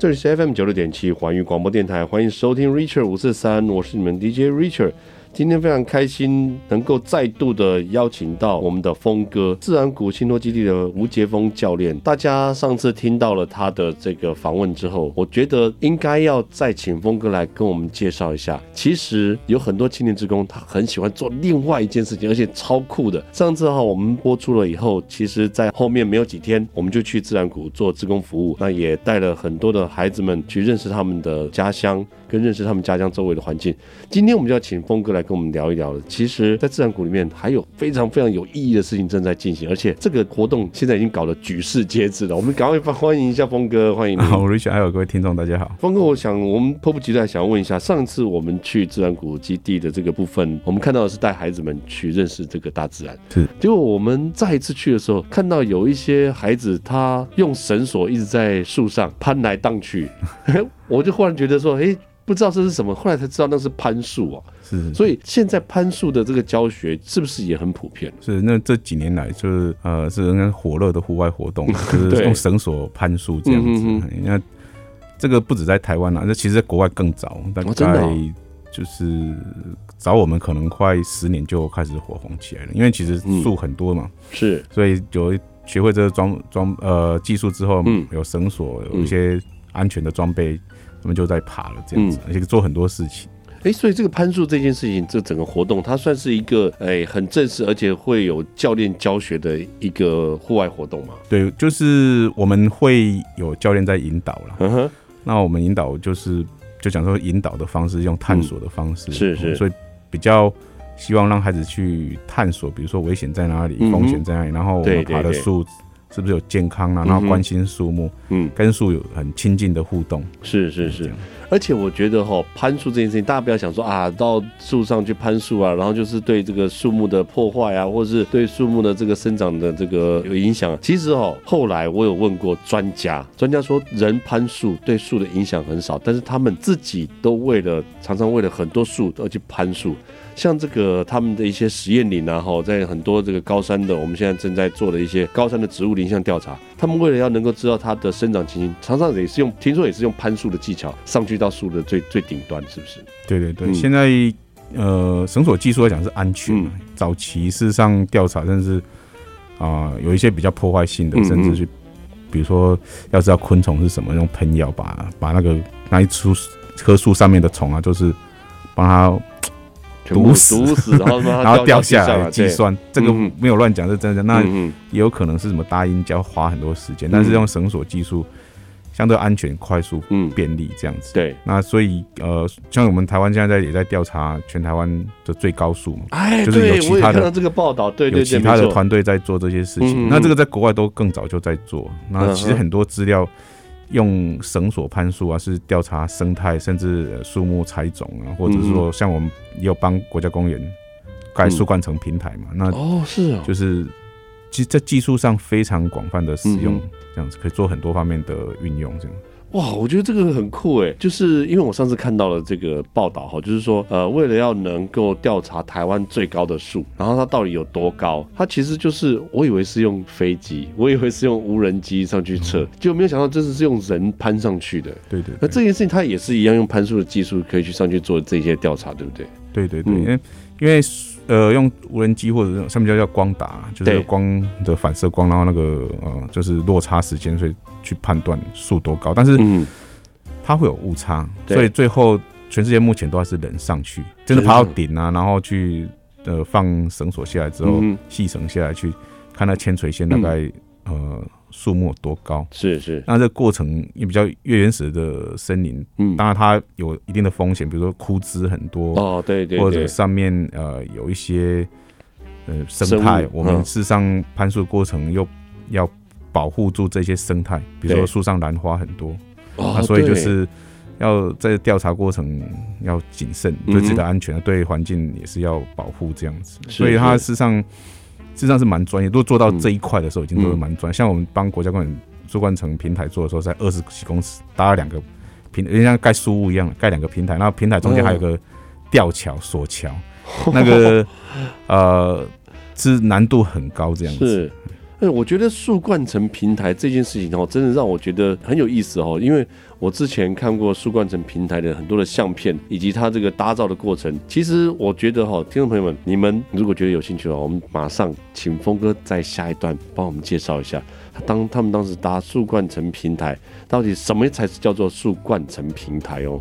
这里是 FM 九六点七环宇广播电台，欢迎收听 Richard 五四三，我是你们 DJ Richard。今天非常开心，能够再度的邀请到我们的峰哥，自然谷信托基地的吴杰峰教练。大家上次听到了他的这个访问之后，我觉得应该要再请峰哥来跟我们介绍一下。其实有很多青年职工，他很喜欢做另外一件事情，而且超酷的。上次哈我们播出了以后，其实在后面没有几天，我们就去自然谷做志工服务，那也带了很多的孩子们去认识他们的家乡。跟认识他们家乡周围的环境，今天我们就要请峰哥来跟我们聊一聊了。其实，在自然谷里面还有非常非常有意义的事情正在进行，而且这个活动现在已经搞得举世皆知了。我们赶快欢迎一下峰哥，欢迎你。好，Richard，还有各位听众，大家好。峰哥，我想我们迫不及待想要问一下，上次我们去自然谷基地的这个部分，我们看到的是带孩子们去认识这个大自然，是。结果我们再一次去的时候，看到有一些孩子他用绳索一直在树上攀来荡去，我就忽然觉得说，哎。不知道这是什么，后来才知道那是攀树哦。是，所以现在攀树的这个教学是不是也很普遍？是，那这几年来就是呃，是人家火热的户外活动，就是用绳索攀树这样子。嗯、那这个不止在台湾啊，那其实在国外更早，大概就是早我们可能快十年就开始火红起来了。因为其实树很多嘛，嗯、是，所以有学会这个装装呃技术之后，嗯，有绳索，有一些安全的装备。他们就在爬了，这样子，而且做很多事情。哎、欸，所以这个攀树这件事情，这整个活动，它算是一个哎、欸、很正式，而且会有教练教学的一个户外活动嘛？对，就是我们会有教练在引导了。嗯哼，那我们引导就是就讲说引导的方式，用探索的方式，嗯、是是，所以比较希望让孩子去探索，比如说危险在哪里，风险在哪里，然后我们爬的树。是不是有健康啊？然后关心树木，嗯，跟树有很亲近的互动，是是是。而且我觉得哈，攀树这件事情，大家不要想说啊，到树上去攀树啊，然后就是对这个树木的破坏啊，或是对树木的这个生长的这个有影响。其实哦，后来我有问过专家，专家说人攀树对树的影响很少，但是他们自己都为了常常为了很多树而去攀树。像这个他们的一些实验林啊，哈，在很多这个高山的，我们现在正在做的一些高山的植物林相调查，他们为了要能够知道它的生长情形，常常也是用，听说也是用攀树的技巧上去到树的最最顶端，是不是？对对对，嗯、现在呃绳索技术来讲是安全，嗯、早期事实上调查，甚至啊、呃、有一些比较破坏性的，甚至去，比如说要知道昆虫是什么，用喷药把把那个那一株棵树上面的虫啊，就是帮它。毒死，毒死，然后 然后掉下来计算，这个没有乱讲，是真的。那也有可能是什么大鹰胶，花很多时间，但是用绳索技术相对安全、快速、便利这样子。对，那所以呃，像我们台湾现在也在调查全台湾的最高速嘛，哎，就是有其他的这个报道，对对，有其他的团队在做这些事情。那这个在国外都更早就在做，那其实很多资料。用绳索攀树啊，是调查生态，甚至树木采种啊，或者是说，像我们也有帮国家公园盖树冠层平台嘛。那哦，是啊，就是技在技术上非常广泛的使用，这样子可以做很多方面的运用，这样。哇，我觉得这个很酷哎，就是因为我上次看到了这个报道哈，就是说呃，为了要能够调查台湾最高的树，然后它到底有多高，它其实就是我以为是用飞机，我以为是用无人机上去测，就没有想到这次是用人攀上去的。对对，那这件事情它也是一样用攀树的技术可以去上去做这些调查，对不对？对对对，因为因为呃，用无人机或者上面叫叫光打，就是光的反射光，然后那个呃，就是落差时间，所以。去判断速多高，但是它会有误差，所以最后全世界目前都还是人上去，真的爬到顶啊，然后去呃放绳索下来之后，细绳下来去看那千垂线大概呃树木多高，是是。那这个过程也比较越原始的森林，嗯，当然它有一定的风险，比如说枯枝很多哦，对对，或者上面呃有一些呃生态，我们事实上攀树的过程又要。保护住这些生态，比如说树上兰花很多，那所以就是要在调查过程要谨慎，对自己的安全，对环境也是要保护这样子。所以它事实上事实上是蛮专业，如果做到这一块的时候，已经都是蛮专。像我们帮国家公园树冠城平台做的时候，在二十几公尺搭了两个平，就像盖书屋一样，盖两个平台，然后平台中间还有个吊桥索桥，那个呃是难度很高这样子。哎，我觉得树冠城平台这件事情哦，真的让我觉得很有意思哦。因为我之前看过树冠城平台的很多的相片，以及它这个搭造的过程。其实我觉得哈，听众朋友们，你们如果觉得有兴趣的话，我们马上请峰哥在下一段帮我们介绍一下，当他们当时搭树冠城平台，到底什么才是叫做树冠城平台哦。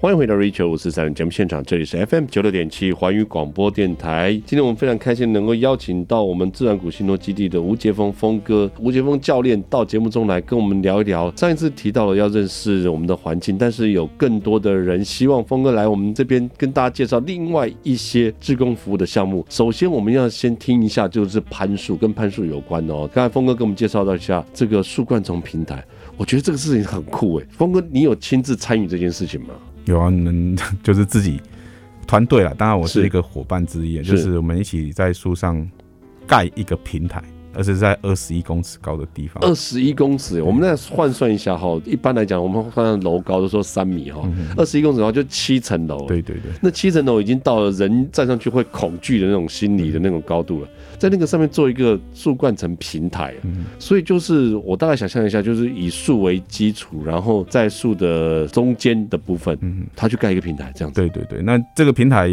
欢迎回到 Richard 五四三节目现场，这里是 FM 九六点七环宇广播电台。今天我们非常开心能够邀请到我们自然谷信托基地的吴杰峰峰哥、吴杰峰教练到节目中来跟我们聊一聊。上一次提到了要认识我们的环境，但是有更多的人希望峰哥来我们这边跟大家介绍另外一些志工服务的项目。首先，我们要先听一下，就是攀树跟攀树有关的哦。刚才峰哥给我们介绍到一下这个树冠虫平台，我觉得这个事情很酷诶。峰哥，你有亲自参与这件事情吗？有啊，能 就是自己团队了。当然，我是一个伙伴之一，就是我们一起在树上盖一个平台。而是在二十一公尺高的地方。二十一公尺，我们再换算一下哈。一般来讲，我们换楼高都说三米哈。二十一公尺的话，就七层楼。对对对。那七层楼已经到了人站上去会恐惧的那种心理的那种高度了。在那个上面做一个树冠层平台，所以就是我大概想象一下，就是以树为基础，然后在树的中间的部分，嗯它去盖一个平台，这样子。对对对。那这个平台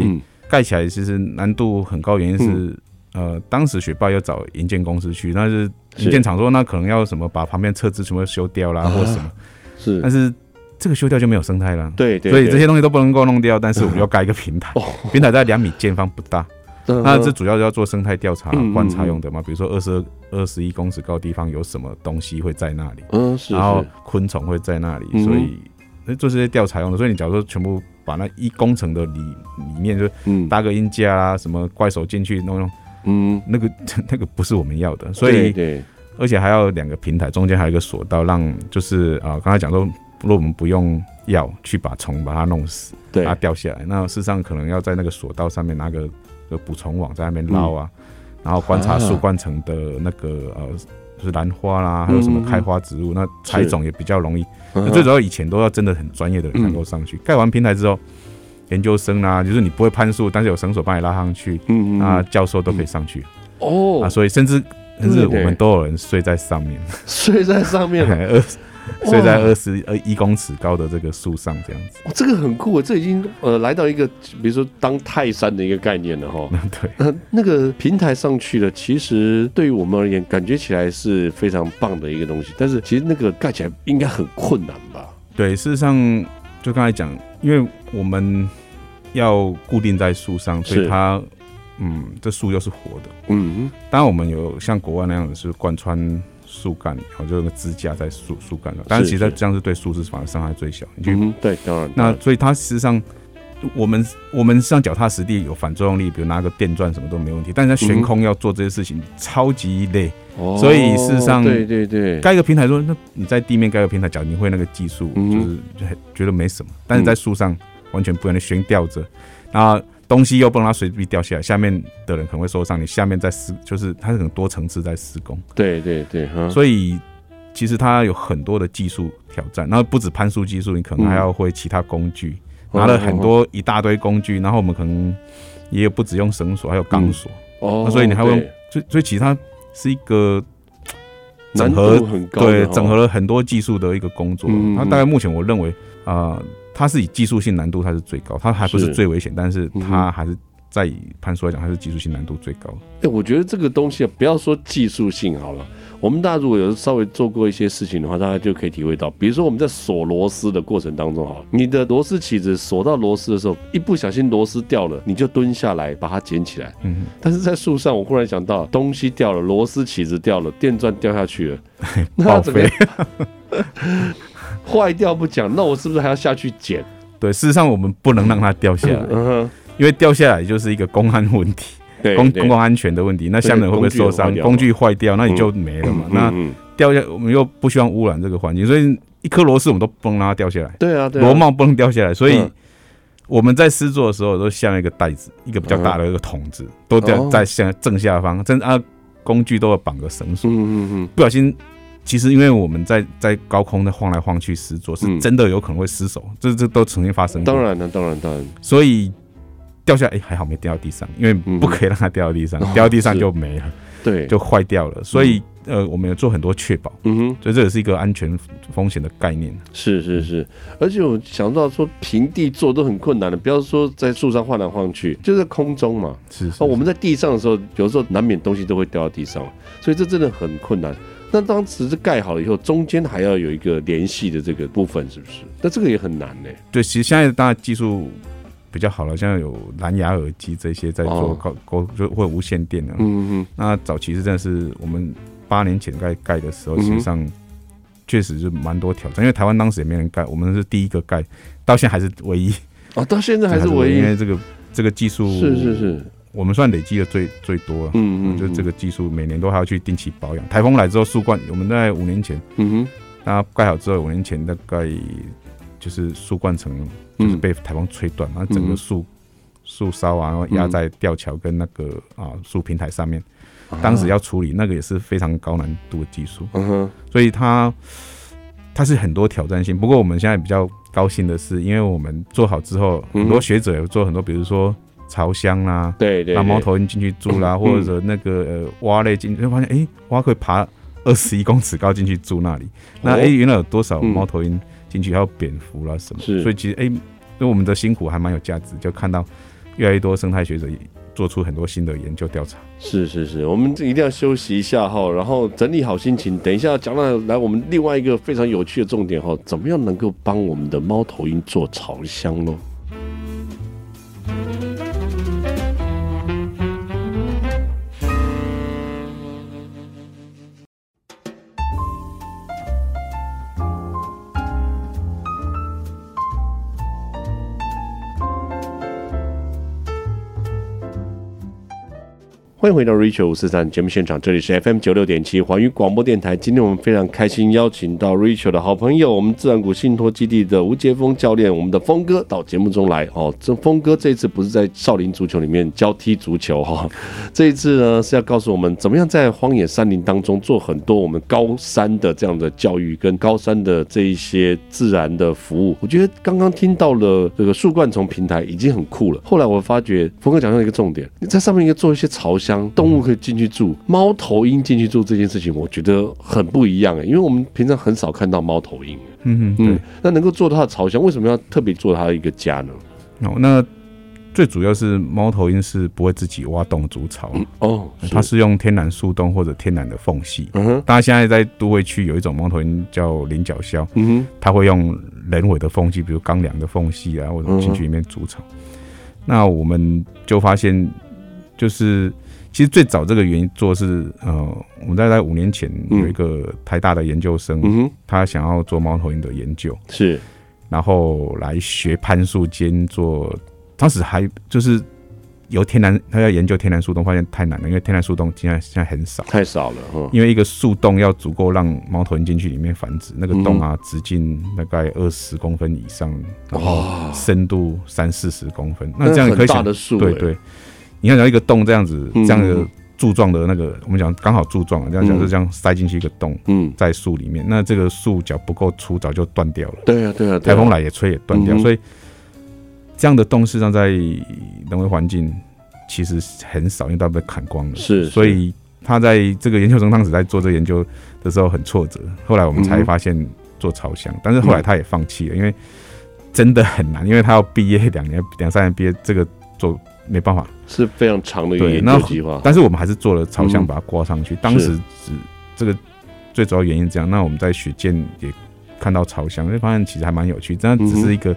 盖起来其实难度很高，原因是。呃，当时雪霸要找营建公司去，但是营建厂说那可能要什么把旁边车子全部修掉啦，或者什么。是，但是这个修掉就没有生态了。对对。所以这些东西都不能够弄掉，但是我们要盖一个平台，平台在两米见方不大。那这主要要做生态调查观察用的嘛，比如说二十二、二十一公尺高的地方有什么东西会在那里，嗯，然后昆虫会在那里，所以做这些调查用的。所以你假如说全部把那一工程的里里面就搭个鹰架啊，什么怪手进去弄弄。嗯，那个 那个不是我们要的，所以，对，而且还要两个平台，中间还有一个索道，让就是啊，刚才讲说，如果我们不用药去把虫把它弄死，对，它掉下来，那事实上可能要在那个索道上面拿个个捕虫网在那边捞啊，然后观察树冠层的那个呃，就是兰花啦，还有什么开花植物，那采种也比较容易。那最主要以前都要真的很专业的人才能够上去，盖完平台之后。研究生啊，就是你不会攀树，但是有绳索帮你拉上去，嗯嗯，啊，教授都可以上去，哦，啊，所以甚至甚至我们都有人睡在上面，睡在上面，二睡在二十呃一公尺高的这个树上这样子，哦，这个很酷，这已经呃来到一个比如说当泰山的一个概念了哈，对，那那个平台上去了，其实对于我们而言，感觉起来是非常棒的一个东西，但是其实那个盖起来应该很困难吧？对，事实上。就刚才讲，因为我们要固定在树上，所以它，嗯，这树又是活的，嗯，当然我们有像国外那样子是贯穿树干，然后就那个支架在树树干上，但是其实这样是对树枝反而伤害最小。嗯，对，当然。那所以它实际上，我们我们上脚踏实地有反作用力，比如拿个电钻什么都没问题，但是在悬空要做这些事情超级累。所以事实上，对对对，盖一个平台说，那你在地面盖个平台，假如你会那个技术，就是就觉得没什么。但是在树上完全不能悬吊着，然后东西又不能让它随便掉下来，下面的人可能会受伤。你下面在施，就是它是很多层次在施工。对对对，所以其实它有很多的技术挑战。然后不止攀树技术，你可能还要会其他工具，拿了很多一大堆工具。然后我们可能也有不止用绳索，还有钢索。哦，所以你还会用，所以所以其他。是一个整合很高，对，整合了很多技术的一个工作。它大概目前我认为啊，它是以技术性难度它是最高，它还不是最危险，但是它还是在以攀树来讲，它是技术性难度最高。哎，我觉得这个东西啊，不要说技术性好了。我们大家如果有稍微做过一些事情的话，大家就可以体会到，比如说我们在锁螺丝的过程当中，哈，你的螺丝起子锁到螺丝的时候，一不小心螺丝掉了，你就蹲下来把它捡起来。嗯，但是在树上，我忽然想到，东西掉了，螺丝起子掉了，电钻掉下去了，那怎么样坏掉不讲，那我是不是还要下去捡？对，事实上我们不能让它掉下来，因为掉下来就是一个公安问题。公公共安全的问题，那下面会不会受伤？工具坏掉，那你就没了嘛。那掉下，我们又不希望污染这个环境，所以一颗螺丝我们都不能让它掉下来。对啊，螺帽不能掉下来，所以我们在施作的时候都下面一个袋子，一个比较大的一个桶子，都掉在下正下方。正啊，工具都要绑个绳索。嗯嗯嗯，不小心，其实因为我们在在高空的晃来晃去施作，是真的有可能会失手，这这都曾经发生过。当然了，当然当然。所以掉下来，哎，还好没掉到地上，因为不可以让它掉到地上，掉到地上就没了，对，就坏掉了。所以。呃，我们有做很多确保，嗯哼，所以这也是一个安全风险的概念。是是是，而且我想到说平地做都很困难的，不要说在树上晃来晃去，就在空中嘛。是，是，哦，我们在地上的时候，有时候难免东西都会掉到地上，所以这真的很困难。那当时是盖好了以后，中间还要有一个联系的这个部分，是不是？那这个也很难呢。对，其实现在大家技术比较好了，像有蓝牙耳机这些在做高高就会无线电的。嗯嗯。那早期是真的是我们。八年前盖盖的时候，实际上确实是蛮多挑战，因为台湾当时也没人盖，我们是第一个盖，到现在还是唯一哦，到现在还是唯一，因为这个这个技术是是是，我们算累积的最最多了，嗯嗯，就这个技术每年都还要去定期保养。台风来之后，树冠我们在五年前，嗯哼，那盖好之后，五年前大概就是树冠层就是被台风吹断，然后整个树树梢啊，然后压在吊桥跟那个啊树平台上面。当时要处理那个也是非常高难度的技术，嗯哼，所以它它是很多挑战性。不过我们现在比较高兴的是，因为我们做好之后，很多学者有做很多，比如说巢箱啦，对对，让猫头鹰进去住啦，或者那个呃蛙类进去，就发现哎，蛙可以爬二十一公尺高进去住那里。那哎，原来有多少猫头鹰进去，还有蝙蝠啦什么？所以其实哎，那、欸我们的辛苦还蛮有价值，就看到越来越多生态学者。做出很多新的研究调查，是是是，我们一定要休息一下哈，然后整理好心情，等一下讲到来我们另外一个非常有趣的重点哈，怎么样能够帮我们的猫头鹰做巢箱呢？欢迎回到 Rachel 五四三节目现场，这里是 FM 九六点七环宇广播电台。今天我们非常开心邀请到 Rachel 的好朋友，我们自然谷信托基地的吴杰峰教练，我们的峰哥到节目中来。哦，这峰哥这一次不是在少林足球里面教踢足球哈，这一次呢是要告诉我们怎么样在荒野山林当中做很多我们高山的这样的教育跟高山的这一些自然的服务。我觉得刚刚听到了这个树冠丛平台已经很酷了。后来我发觉峰哥讲到一个重点，你在上面应该做一些朝向箱。动物可以进去住，猫头鹰进去住这件事情，我觉得很不一样哎，因为我们平常很少看到猫头鹰。嗯嗯，那能够做它的巢箱，为什么要特别做它的一个家呢？哦，那最主要是猫头鹰是不会自己挖洞筑巢哦，它是用天然树洞或者天然的缝隙。嗯哼，大家现在在都会区有一种猫头鹰叫菱角鸮，嗯哼，它会用人为的缝隙，比如钢梁的缝隙啊，或者进去里面筑巢。那我们就发现，就是。其实最早这个原因做是，呃，我们大概五年前有一个台大的研究生，嗯、他想要做猫头鹰的研究，是，然后来学攀树兼做，当时还就是由天然，他要研究天然树洞，发现太难了，因为天然树洞现在现在很少，太少了，嗯、因为一个树洞要足够让猫头鹰进去里面繁殖，那个洞啊，直径大概二十公分以上，然后深度三四十公分，那这样可以想，对对。你看，像一个洞这样子，这样的柱状的那个，嗯、我们讲刚好柱状，这样讲是这样塞进去一个洞，嗯，在树里面，那这个树脚不够粗，早就断掉了。对啊，对啊，台风来也吹也断掉，嗯、所以这样的洞实际上在人为环境其实很少，因为都被砍光了。是，所以他在这个研究生当时在做这个研究的时候很挫折，后来我们才发现做巢箱，但是后来他也放弃了，因为真的很难，因为他要毕业两年两三年毕业，这个做没办法。是非常长的一个研究计划，但是我们还是做了朝向，把它挂上去。嗯、当时只这个最主要原因这样。那我们在雪见也看到朝向，就发现其实还蛮有趣。这样只是一个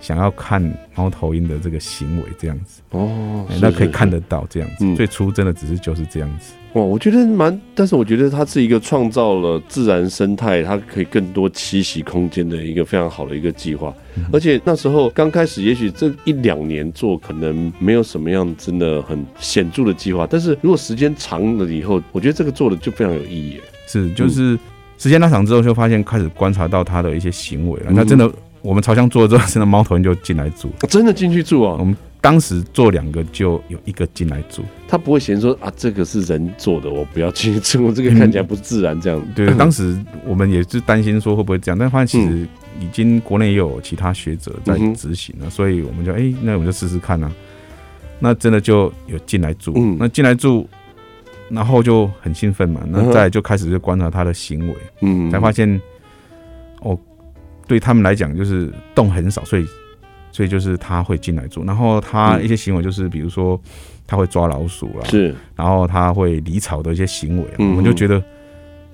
想要看猫头鹰的这个行为这样子哦，那可以看得到这样子。嗯、最初真的只是就是这样子。哇，我觉得蛮，但是我觉得它是一个创造了自然生态，它可以更多栖息空间的一个非常好的一个计划。嗯、而且那时候刚开始，也许这一两年做可能没有什么样真的很显著的计划，但是如果时间长了以后，我觉得这个做的就非常有意义。是，就是时间拉长之后，就发现开始观察到它的一些行为了。那、嗯、真的，我们朝向做了之后，真的猫头鹰就进来住，真的进去住啊。我们当时做两个就有一个进来住，他不会嫌说啊，这个是人做的，我不要进去住，这个看起来不自然这样。对，当时我们也是担心说会不会这样，但发现其实已经国内也有其他学者在执行了，所以我们就哎，那我们就试试看啊。那真的就有进来住，那进来住，然后就很兴奋嘛，那再就开始就观察他的行为，嗯，才发现哦，对他们来讲就是洞很少，所以。所以就是他会进来住，然后他一些行为就是，比如说他会抓老鼠啦，是，然后他会离巢的一些行为，我们就觉得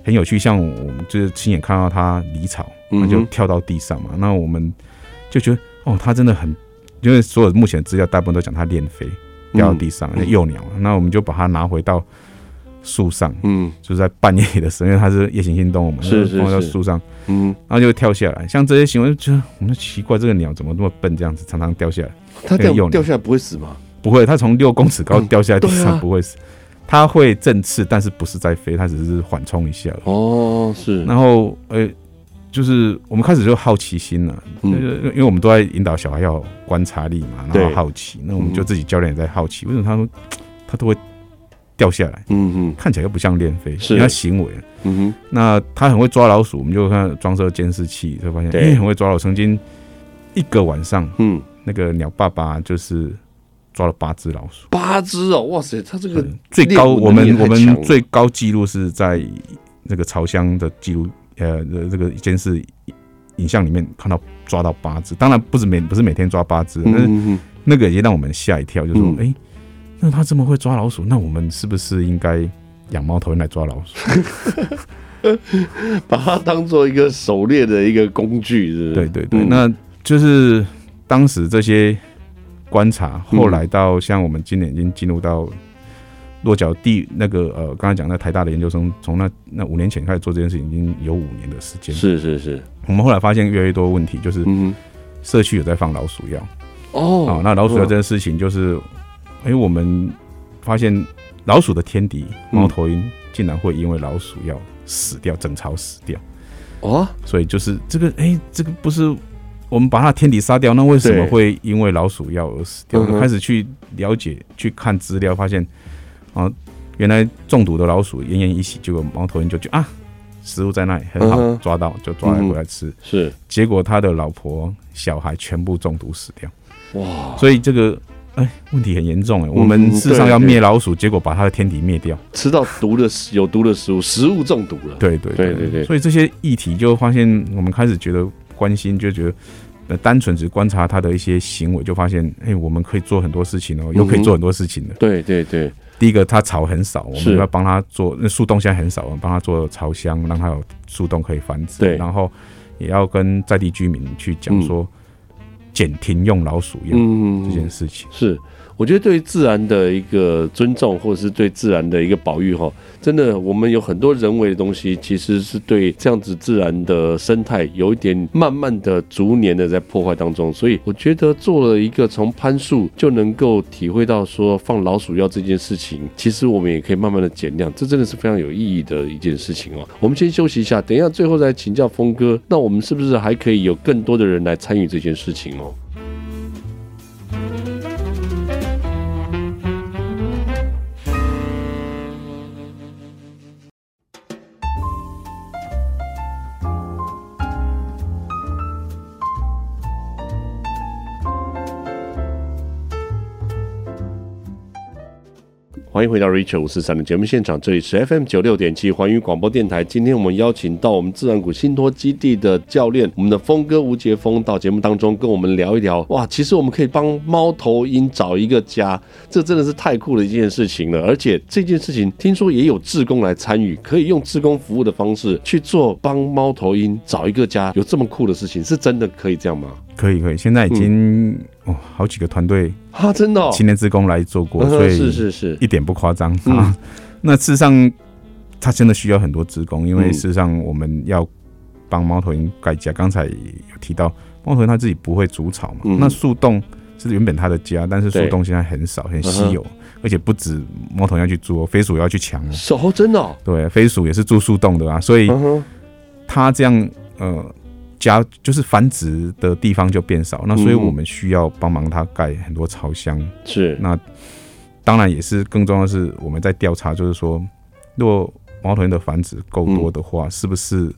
很有趣。像我们就是亲眼看到他离巢，他就跳到地上嘛，那我们就觉得哦，他真的很，因为所有目前资料大部分都讲他练飞掉到地上，那幼鸟，那我们就把它拿回到。树上，嗯，就是在半夜的时候，因为它是夜行性动物嘛，是是放在树上，嗯，然后就会跳下来。像这些行为，就我们奇怪，这个鸟怎么那么笨，这样子常常掉下来。它掉掉下来不会死吗？不会，它从六公尺高掉下来地上不会死，它会振翅，但是不是在飞，它只是缓冲一下。哦，是。然后，呃，就是我们开始就好奇心了，嗯，因为我们都在引导小孩要观察力嘛，然后好奇，那我们就自己教练也在好奇，为什么他们他都会。掉下来，嗯哼，看起来又不像练飞，是。他行为，嗯哼，那他很会抓老鼠，我们就看装设监视器，就发现，哎，很会抓老鼠。曾经一个晚上，嗯，那个鸟爸爸就是抓了八只老鼠，八只哦，哇塞，他这个最高，我们我们最高纪录是在那个巢箱的记录，呃，这个监视影像里面看到抓到八只，当然不是每不是每天抓八只，但是那个也让我们吓一跳，就是说，哎。那他这么会抓老鼠，那我们是不是应该养猫头鹰来抓老鼠？把它当做一个狩猎的一个工具是是？对对对，嗯、那就是当时这些观察，后来到像我们今年已经进入到落脚地那个呃，刚才讲那台大的研究生，从那那五年前开始做这件事情，已经有五年的时间。是是是，我们后来发现越来越多问题，就是社区有在放老鼠药哦。好，那老鼠药这件事情就是。因为我们发现老鼠的天敌猫头鹰竟然会因为老鼠药死掉，整巢死掉。哦，所以就是这个，哎，这个不是我们把它天敌杀掉，那为什么会因为老鼠药而死掉？就开始去了解、去看资料，发现啊，原来中毒的老鼠奄奄一息，结果猫头鹰就觉啊，食物在那里很好，抓到就抓来回来吃，是，结果他的老婆小孩全部中毒死掉，哇，所以这个。哎，问题很严重哎！我们事实上要灭老鼠，结果把它的天敌灭掉，吃到毒的有毒的食物，食物中毒了。对对对对对。所以这些议题就发现，我们开始觉得关心，就觉得呃，单纯只观察它的一些行为，就发现哎，我们可以做很多事情哦，又可以做很多事情的。对对对。第一个，它巢很少，我们要帮它做那树洞，现在很少，我们帮它做巢箱，让它有树洞可以繁殖。对。然后也要跟在地居民去讲说。减停用老鼠药这件事情，是我觉得对自然的一个尊重，或者是对自然的一个保育哈，真的我们有很多人为的东西，其实是对这样子自然的生态有一点慢慢的、逐年的在破坏当中。所以我觉得做了一个从攀树就能够体会到说放老鼠药这件事情，其实我们也可以慢慢的减量，这真的是非常有意义的一件事情哦。我们先休息一下，等一下最后再请教峰哥，那我们是不是还可以有更多的人来参与这件事情哦？欢迎回到 Richard 五四三的节目现场，这里是 FM 九六点七环宇广播电台。今天我们邀请到我们自然谷信托基地的教练，我们的峰哥吴杰峰到节目当中跟我们聊一聊。哇，其实我们可以帮猫头鹰找一个家，这真的是太酷的一件事情了。而且这件事情听说也有志工来参与，可以用志工服务的方式去做，帮猫头鹰找一个家，有这么酷的事情，是真的可以这样吗？可以可以，现在已经、嗯、哦好几个团队啊，真的青年职工来做过，所以是是是，一点不夸张。啊。那事实上，他真的需要很多职工，因为事实上我们要帮猫头鹰盖家。刚才有提到，猫头鹰它自己不会筑巢嘛，嗯、那树洞是原本它的家，但是树洞现在很少，很稀有，而且不止猫头鹰要去捉，飞鼠也要去抢哦。哦，真的，对，飞鼠也是住树洞的啊，所以它这样呃。家就是繁殖的地方就变少，那所以我们需要帮忙它盖很多巢箱。是，那当然也是更重要的是我们在调查，就是说，如果猫头鹰的繁殖够多的话，嗯、是不是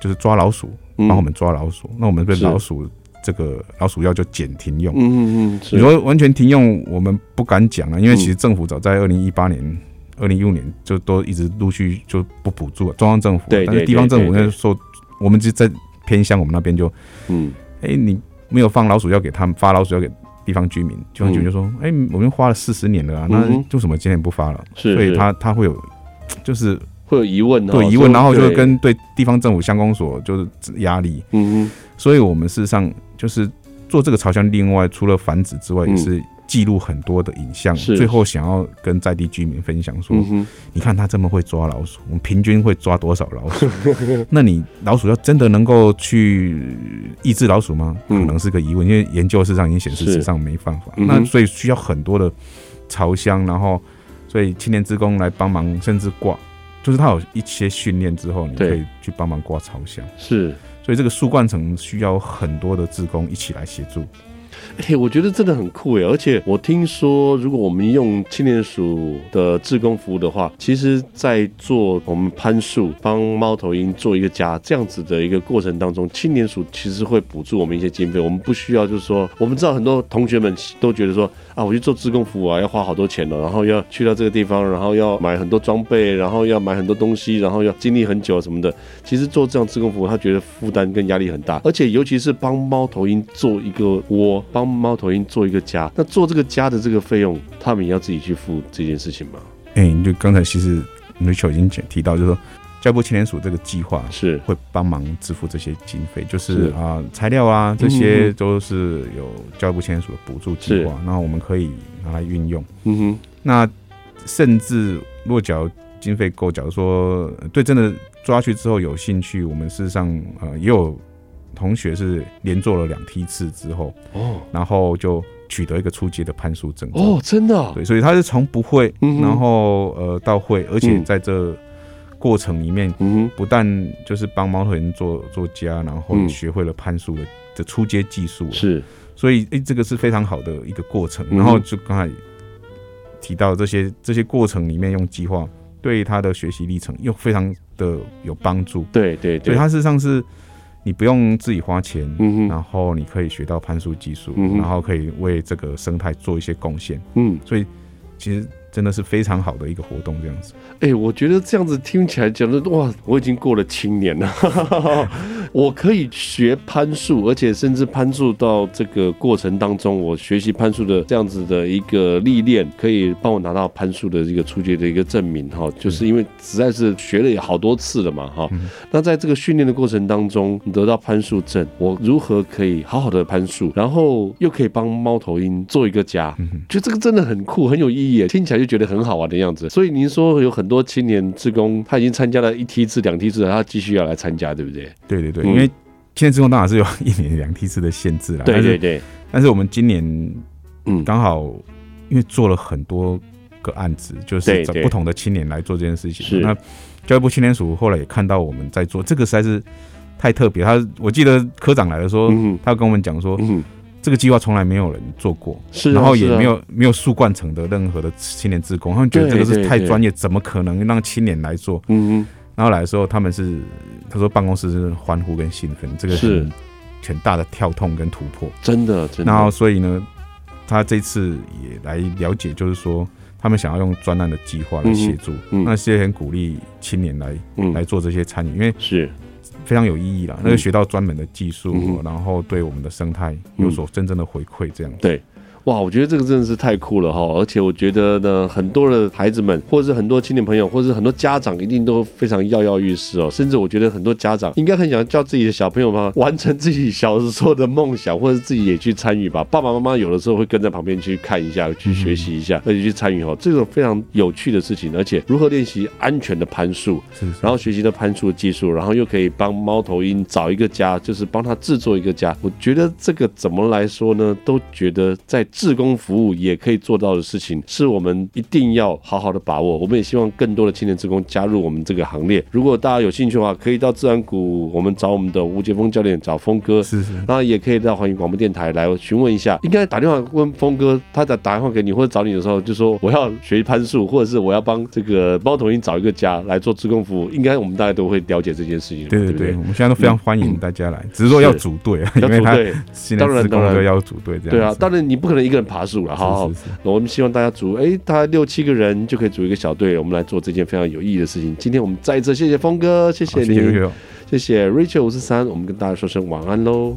就是抓老鼠，帮我们抓老鼠？嗯、那我们对老鼠这个老鼠药就减停用。嗯嗯嗯。你说完全停用，我们不敢讲啊，因为其实政府早在二零一八年。二零一五年就都一直陆续就不补助了，中央政府，但是地方政府那时候我们就在偏乡，我们那边就，嗯，哎，你没有放老鼠药给他们，发老鼠药给地方居民，地方居民就说，哎，我们花了四十年了啊，那为什么今天不发了？所以他他会有，就是会有疑问，对疑问，然后就会跟对地方政府乡公所就是压力，嗯嗯，所以我们事实上就是做这个朝向，另外除了繁殖之外，也是。记录很多的影像，最后想要跟在地居民分享说：“你看他这么会抓老鼠，我们平均会抓多少老鼠？那你老鼠要真的能够去抑制老鼠吗？可能是个疑问，因为研究事实上已经显示，事实上没办法。那所以需要很多的朝箱，然后所以青年职工来帮忙，甚至挂，就是他有一些训练之后，你可以去帮忙挂朝箱。是，所以这个树冠层需要很多的志工一起来协助。”哎，我觉得真的很酷哎！而且我听说，如果我们用青年署的志工服务的话，其实，在做我们攀树、帮猫头鹰做一个家这样子的一个过程当中，青年署其实会补助我们一些经费。我们不需要，就是说，我们知道很多同学们都觉得说，啊，我去做自贡服务啊，要花好多钱了，然后要去到这个地方，然后要买很多装备，然后要买很多东西，然后要经历很久什么的。其实做这样自贡服务，他觉得负担跟压力很大，而且尤其是帮猫头鹰做一个窝，帮猫头鹰做一个家，那做这个家的这个费用，他们也要自己去付这件事情吗？哎、欸，你就刚才其实 Rachel 已经提到，就是说教育部青年署这个计划是。会帮忙支付这些经费，就是啊、呃、材料啊这些都是有教育部青年署的补助计划，那我们可以拿来运用。嗯哼，那甚至落脚经费够，假如说对真的抓去之后有兴趣，我们事实上呃也有。同学是连做了两梯次之后，哦，然后就取得一个初阶的攀树证哦，真的，对，所以他是从不会，然后呃到会，而且在这过程里面，嗯，不但就是帮猫头鹰做做家，然后也学会了攀树的的初阶技术，是，所以诶，这个是非常好的一个过程。然后就刚才提到这些这些过程里面用计划对他的学习历程又非常的有帮助，对对对，所以他事实上是。你不用自己花钱，嗯哼，然后你可以学到攀树技术，嗯，然后可以为这个生态做一些贡献，嗯，所以其实。真的是非常好的一个活动，这样子。哎、欸，我觉得这样子听起来讲的哇，我已经过了青年了，我可以学攀树，而且甚至攀树到这个过程当中，我学习攀树的这样子的一个历练，可以帮我拿到攀树的一个初级的一个证明哈。就是因为实在是学了也好多次了嘛哈。那在这个训练的过程当中，得到攀树证，我如何可以好好的攀树，然后又可以帮猫头鹰做一个家？觉得这个真的很酷，很有意义，听起来。就觉得很好玩的样子，所以您说有很多青年志工，他已经参加了一梯次、两梯次，他继续要来参加，对不对？对对对，因为青年志工当然是有一年两梯次的限制了。对对对，但是我们今年嗯刚好因为做了很多个案子，就是找不同的青年来做这件事情。是那教育部青年署后来也看到我们在做这个，实在是太特别。他我记得科长来的时候，他跟我们讲说。这个计划从来没有人做过，是，然后也没有没有树冠层的任何的青年志工，他们觉得这个是太专业，怎么可能让青年来做？嗯嗯。然后来的时候，他们是他说办公室是欢呼跟兴奋，这个是很大的跳痛跟突破，真的真的。然后所以呢，他这次也来了解，就是说他们想要用专案的计划来协助，那些很鼓励青年来来做这些参与，因为是。非常有意义了，那个学到专门的技术，嗯、然后对我们的生态有所真正的回馈，这样子。对。哇，我觉得这个真的是太酷了哈！而且我觉得呢，很多的孩子们，或者是很多青年朋友，或者是很多家长，一定都非常跃跃欲试哦。甚至我觉得很多家长应该很想叫自己的小朋友们完成自己小时候的梦想，或者自己也去参与吧。爸爸妈妈有的时候会跟在旁边去看一下，去学习一下，而且去参与哦，这种非常有趣的事情。而且如何练习安全的攀树，然后学习的攀树的技术，然后又可以帮猫头鹰找一个家，就是帮他制作一个家。我觉得这个怎么来说呢？都觉得在志工服务也可以做到的事情，是我们一定要好好的把握。我们也希望更多的青年志工加入我们这个行列。如果大家有兴趣的话，可以到自然谷，我们找我们的吴杰峰教练，找峰哥。是是。那也可以到欢迎广播电台来询问一下，应该打电话问峰哥，他在打电话给你或者找你的时候，就说我要学攀树，或者是我要帮这个猫头鹰找一个家来做志工服务。应该我们大家都会了解这件事情。对对对，对对我们现在都非常欢迎大家来，嗯、只是说要组队啊，因为他当然当然要组队这样。对啊，当然你不可能一个人爬树了，好好。是是是，我们希望大家组，哎，大概六七个人就可以组一个小队，我们来做这件非常有意义的事情。今天我们再一次谢谢峰哥，谢谢你，谢谢，谢谢 Rachel 五四三，我们跟大家说声晚安喽。